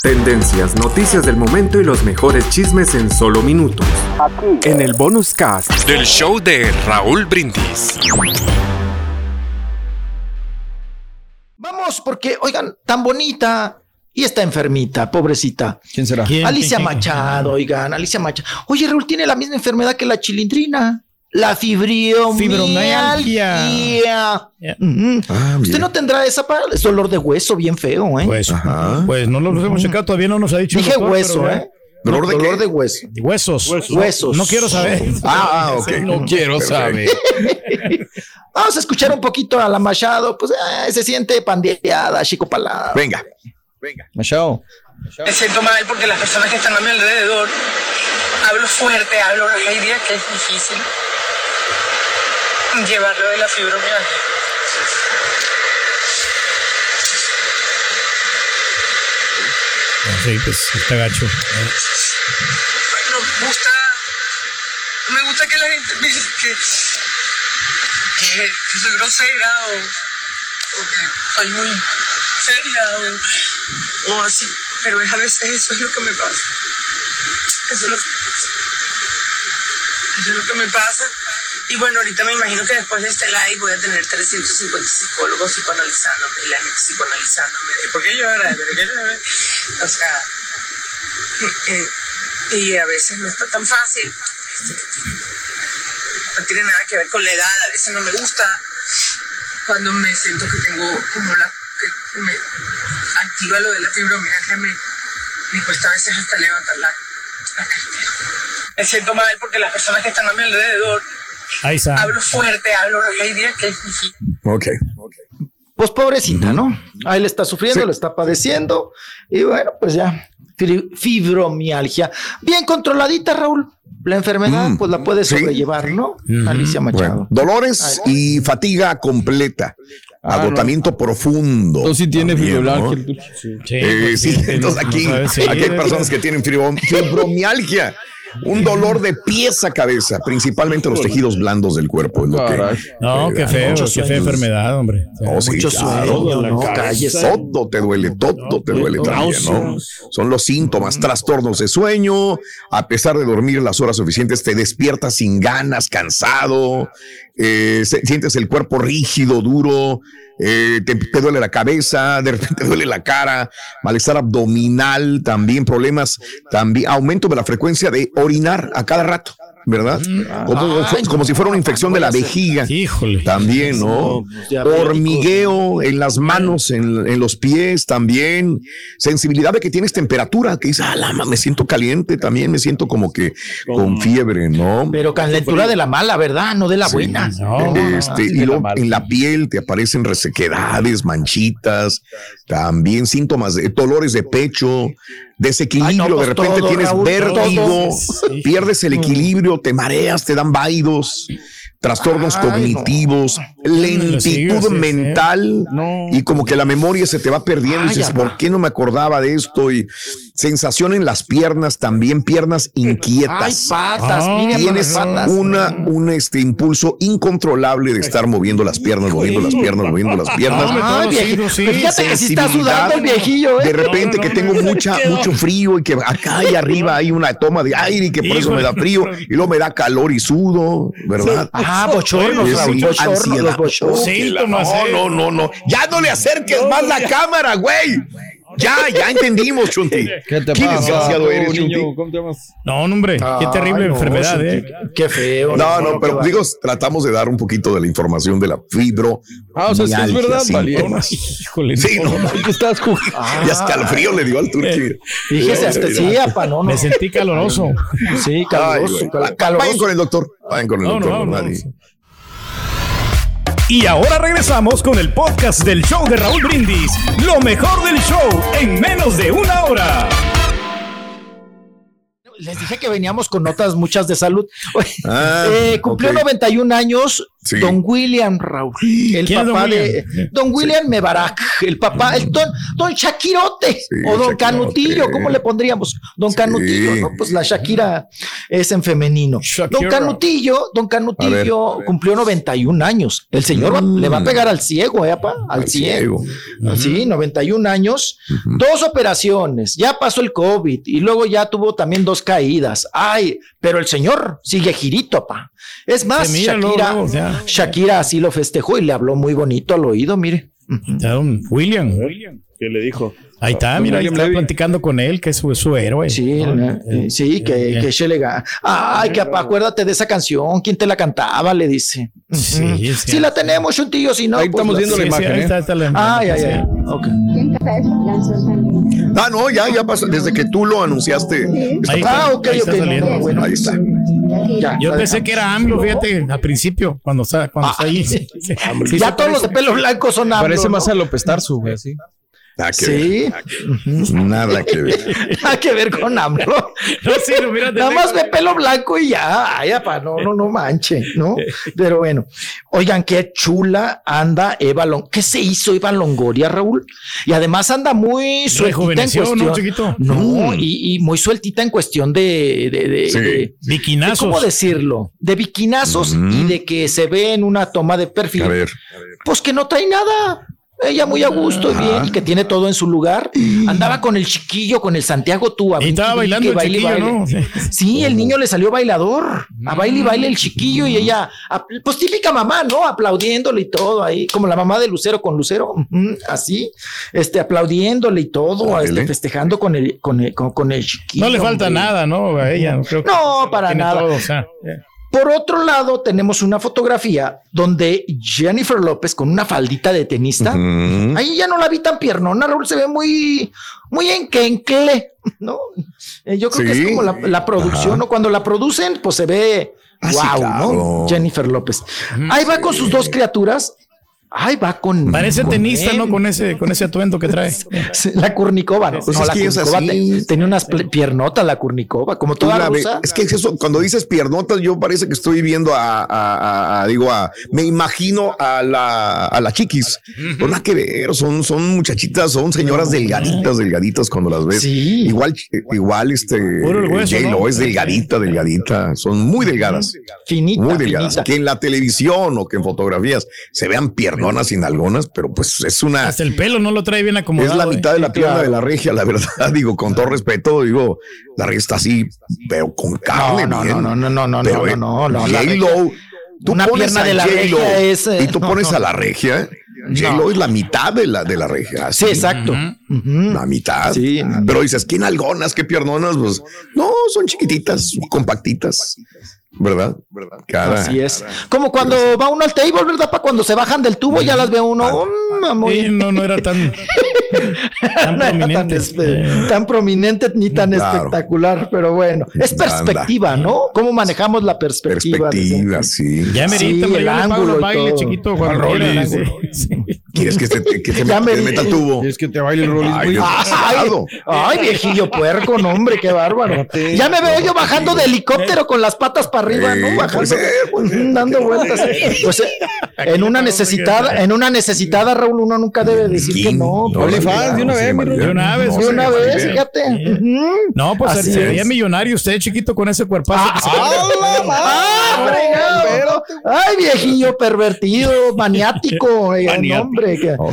Tendencias, noticias del momento y los mejores chismes en solo minutos. Aquí. En el bonus cast del show de Raúl Brindis. Vamos, porque, oigan, tan bonita. Y está enfermita, pobrecita. ¿Quién será? Alicia Machado, oigan, Alicia Machado. Oye, Raúl tiene la misma enfermedad que la chilindrina. La fibromialgia. Fibromialgia. Ah, Usted no tendrá esa para es dolor de hueso bien feo, ¿eh? Pues, pues no lo hemos checado, todavía no nos ha dicho. Dije hueso, ¿eh? ¿Dolor de dolor qué? de hueso. Huesos. Huesos. No quiero saber. Ah, ah, ok. No quiero saber. Vamos a escuchar un poquito a la Machado, pues eh, se siente pandeada, chico palada. Venga, venga. Machado. Me siento mal porque las personas que están a mi alrededor, hablo fuerte, hablo hay días que es difícil llevarlo de la fibromialgia. Sí, pues está gacho. No me gusta, me gusta que la gente piense que, que, que soy grosera o, o que soy muy seria o, o así, pero es a veces eso es lo que me pasa. Eso es lo, eso es lo que me pasa. Y bueno, ahorita me imagino que después de este live voy a tener 350 psicólogos psicoanalizándome y la gente psicoanalizándome. ¿Por qué lloras? O sea, eh, y a veces no está tan fácil. No tiene nada que ver con la edad, a veces no me gusta cuando me siento que tengo como la que me activa lo de la fibromialgia, me, me cuesta a veces hasta levantar la, la. Me siento mal porque las personas que están a mi alrededor Ahí está. hablo fuerte, hablo hay días que es difícil. Ok. Pues pobrecita, ¿no? Ahí le está sufriendo, le está padeciendo. Y bueno, pues ya, fibromialgia. Bien controladita, Raúl. La enfermedad, Mm, pues la puede sí. sobrellevar, ¿no? Alicia Machado. Bueno, dolores y fatiga completa. Agotamiento profundo. Tú sí ¿no? fibromialgia. Sí, Eh, pues, sí, sí, entonces no aquí, sabes, sí. aquí hay personas que tienen fibro- fibromialgia. Un dolor de pies a cabeza, principalmente los tejidos blandos del cuerpo. Es lo que. No, qué feo, qué fea enfermedad, hombre. Sí, Mucho claro. sueño, ¿no? Todo te duele, todo te duele también, ¿no? Son los síntomas, trastornos de sueño. A pesar de dormir las horas suficientes, te despiertas sin ganas, cansado, eh, sientes el cuerpo rígido, duro, eh, te, te duele la cabeza, de repente te duele la cara, malestar abdominal, también problemas, también aumento de la frecuencia de orinar a cada rato. ¿Verdad? Como, Ay, como si fuera una infección de la vejiga. Híjole. También, ¿no? pues. Hormigueo en las manos, en, en los pies también. Sensibilidad de que tienes temperatura, que dices, ah, me siento caliente también, me siento como que con fiebre, ¿no? Pero calentura de la mala, ¿verdad? No de la buena. No, Este, y luego en la piel te aparecen resequedades, manchitas, también síntomas de dolores de pecho, desequilibrio, Ay, no, de pues repente todo, tienes Raúl, vértigo. Sí. pierdes el equilibrio, te mareas, te dan vaidos, trastornos Ay, cognitivos, lentitud mental No. y como que la memoria se te va perdiendo y dices. ¿por qué no me acordaba de esto? Y sensación en las piernas, también piernas Ay, inquietas. patas, Ah, Tienes patas. una, un este impulso incontrolable de estar moviendo las piernas, moviendo las piernas, moviendo las piernas. Ay, viejito. sí. Pues Fíjate que sí está sudando el viejillo, ¿eh? De repente No, que no, tengo no, mucha, mucho frío y que acá y arriba hay una toma de aire y que por eso me da frío y luego me da calor y sudo, ¿verdad? Ah, bochornos, bochornos, ansiedad. los bochornos. No, no, no, no. Ya no le acerques más la cámara, güey. Ya, ya entendimos, Chunti. ¿Qué te Qué pasa? desgraciado tú, eres, niño? Chunti. ¿Cómo te llamas? No, hombre, qué terrible Ay, no, enfermedad, ¿eh? Qué feo. No, no, pero digo, tratamos de dar un poquito de la información de la fibro. Ah, o sea, sí es verdad. Híjole. Sí, no, no. ¿Qué estás jugando? Ah, y hasta el frío le dio al turqui. Fíjese, hasta sí, apa, no, no. Me sentí caloroso. Sí, Ay, caluroso, güey. cal- Va- caloroso. Vayan con el doctor. Vayan con el No, doctor. Y ahora regresamos con el podcast del show de Raúl Brindis. Lo mejor del show en menos de una hora. Les dije que veníamos con notas muchas de salud. Ah, eh, cumplió ok. 91 años Sí. Don William Raúl, el ¿Quién es don papá de William? Don William Mebarak, el papá, el don, don Shakirote o Don Shakirote. Canutillo, ¿cómo le pondríamos? Don Canutillo, ¿no? Pues la Shakira es en femenino. Shakira. Don Canutillo, Don Canutillo cumplió 91 años. El señor va- le va a pegar al ciego, ¿eh? Al, Mm. Al ciego. ciego. Sí, 91 años, dos operaciones, ya pasó el COVID y luego ya tuvo también dos caídas. Ay, pero el señor sigue girito, pa. Es más, luego, Shakira, ya. Shakira así lo festejó y le habló muy bonito al oído, mire. Don William. ¿Qué le dijo? Ahí está, mira, ahí William está Levy. platicando con él, que es su, su héroe. Sí, ¿no? eh, sí, que, eh, que se le ga- Ay, que acuérdate de esa canción. ¿Quién te la cantaba? Le dice. Sí, sí. Si la tenemos, un tío, si no. Ahí pues estamos viendo la Sí, sí, imagen, ahí ¿eh? está, ahí está la Ay, ay, sí. ay. Ok. Ah, no, ya, ya pasó. Desde que tú lo anunciaste. Ahí Ah, ok, ahí está ok. no, saliendo. no, bueno. Ahí está. Ya, Yo pensé que era AMLO, fíjate, al principio, cuando está, cuando está ahí. Sí, sí, sí, ya sí, todos los de pelo blanco son AMLO, Parece ¿no? más a López Tarso, güey, así. Nada que Sí, ver. Nada que ver. nada que ver con AMLO. No, sí, no, mira, Nada más de pelo blanco y ya. Ay, apa, no, no, no manche, ¿no? Pero bueno, oigan, qué chula anda Eva Long. ¿Qué se hizo Eva Longoria, Raúl? Y además anda muy sueltita en cuestión. ¿no, chiquito? No, Mm. y, y muy sueltita en cuestión de, de, de- Sí. de- de- Biquinazos. ¿Cómo decirlo? De biquinazos y de que se ve en una toma de perfil. A ver. Pues que no trae nada. Ella muy a gusto y bien, y que tiene todo en su lugar. Andaba con el chiquillo, con el Santiago tú. Y estaba bailando el chiquillo, ¿no? Sí. Sí, el niño le salió bailador. A baile y baile el chiquillo y ella, pues típica mamá, ¿no? Aplaudiéndole y todo ahí, como la mamá de Lucero con Lucero, así, este, aplaudiéndole y todo, este, festejando con el, con el, con, con el chiquillo. No le falta hombre. nada, ¿no? A ella. No, creo que No, para tiene nada. todo, o sea, Por otro lado, tenemos una fotografía donde Jennifer López con una faldita de tenista. Ahí ya no la vi tan piernona, Raúl se ve muy, muy enquencle, ¿no? Eh, yo creo que es como la, la producción, Ajá. ¿no? Cuando la producen, pues se ve Ah, sí, wow, claro. ¿no? Jennifer López. Ahí va con sus dos criaturas. Ahí va con. Parece con tenista, él. ¿no? Con ese, con ese atuendo que trae. Sí, La Kurnikova, ¿no? Pues No, es la que es Kurnikova así. te- tenía unas piernotas, la Kurnikova, como toda Una vez- rusa. es que es eso, cuando dices piernotas, yo parece que estoy viendo a, a- a- a- digo, a, me imagino a la, a la chiquis. No nada que ver, son, son muchachitas, son señoras delgaditas, delgaditas cuando las ves. Sí. Igual, igual este, hueso, J-Lo ¿no? es delgadita, delgadita, son muy delgadas. Finita, Muy delgadas. finita. Que en la televisión o que en fotografías se vean piernonas sin algonas, pero pues es una, Hasta el pelo no lo trae bien acomodado. es la ¿eh? mitad de la pierna claro. de la regia, la verdad, digo, con todo respeto, digo, la regia está así, pero con carne. no, no, no, no, no, Pero, no, eh, no, no, J-Lo, tú Una pones pierna a de la regia es, eh, y tú no, pones no. a la regia, J-Lo es la mitad de la, de la regia. Sí, exacto. La mitad. Sí. Pero dices, ¿qué nalgonas, qué piernonas? Pues no, son chiquititas, compactitas. ¿Verdad? ¿Verdad? Cada, Así es. Como cuando va uno al table, ¿verdad? Para cuando se bajan del tubo, ya las ve uno. muy- Sí, no, no era tan, tan no era tan, prominente. tan prominente ni tan Claro. espectacular, pero bueno, es Anda. perspectiva, ¿no? ¿Cómo manejamos la perspectiva? perspectiva, sí. Ya me Sí, merita, hombre, el ángulo y todo. chiquito, sí, sí. ¿Quieres que, se, que Ya me, le meta el tubo? Es que te baile el Rollis, Ay. Ay, ay, viejillo puerco, no, hombre, qué bárbaro. Ya me veo yo bajando de helicóptero con las patas para arriba, Sí, ¿no? Bajando, puede ser, puede ser. dando vueltas. Pues eh, en una necesitada, en una necesitada, Raúl, uno nunca debe decir que no. No, pues, OnlyFans, de una vez. De una vez, de una vez, fíjate. No, pues sería millonario usted, chiquito, con ese cuerpazo. que se- ¡Ah, fregado! ¡Ay, viejillo pervertido, maniático! eh, hombre, Oh.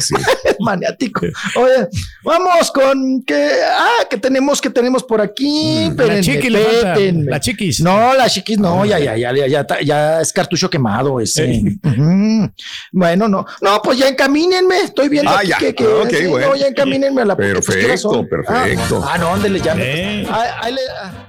Maniático. Oye, vamos con que ah, que tenemos que tenemos por aquí. La le falta. espérenme. La chiquis. No, la chiquis no, ya, ya, ya, ya, ya, ya es cartucho quemado ese. Ujú. Bueno, no, no, pues ya encamínenme. Estoy viendo Ah, aquí ya. que, que Ok, sí, bueno. no, ya encamínenme a la pues, ¿qué horas son? Perfecto, Ah, perfecto. Ah, no, ándele, ya. Eh. Ahí- ahí le- ah.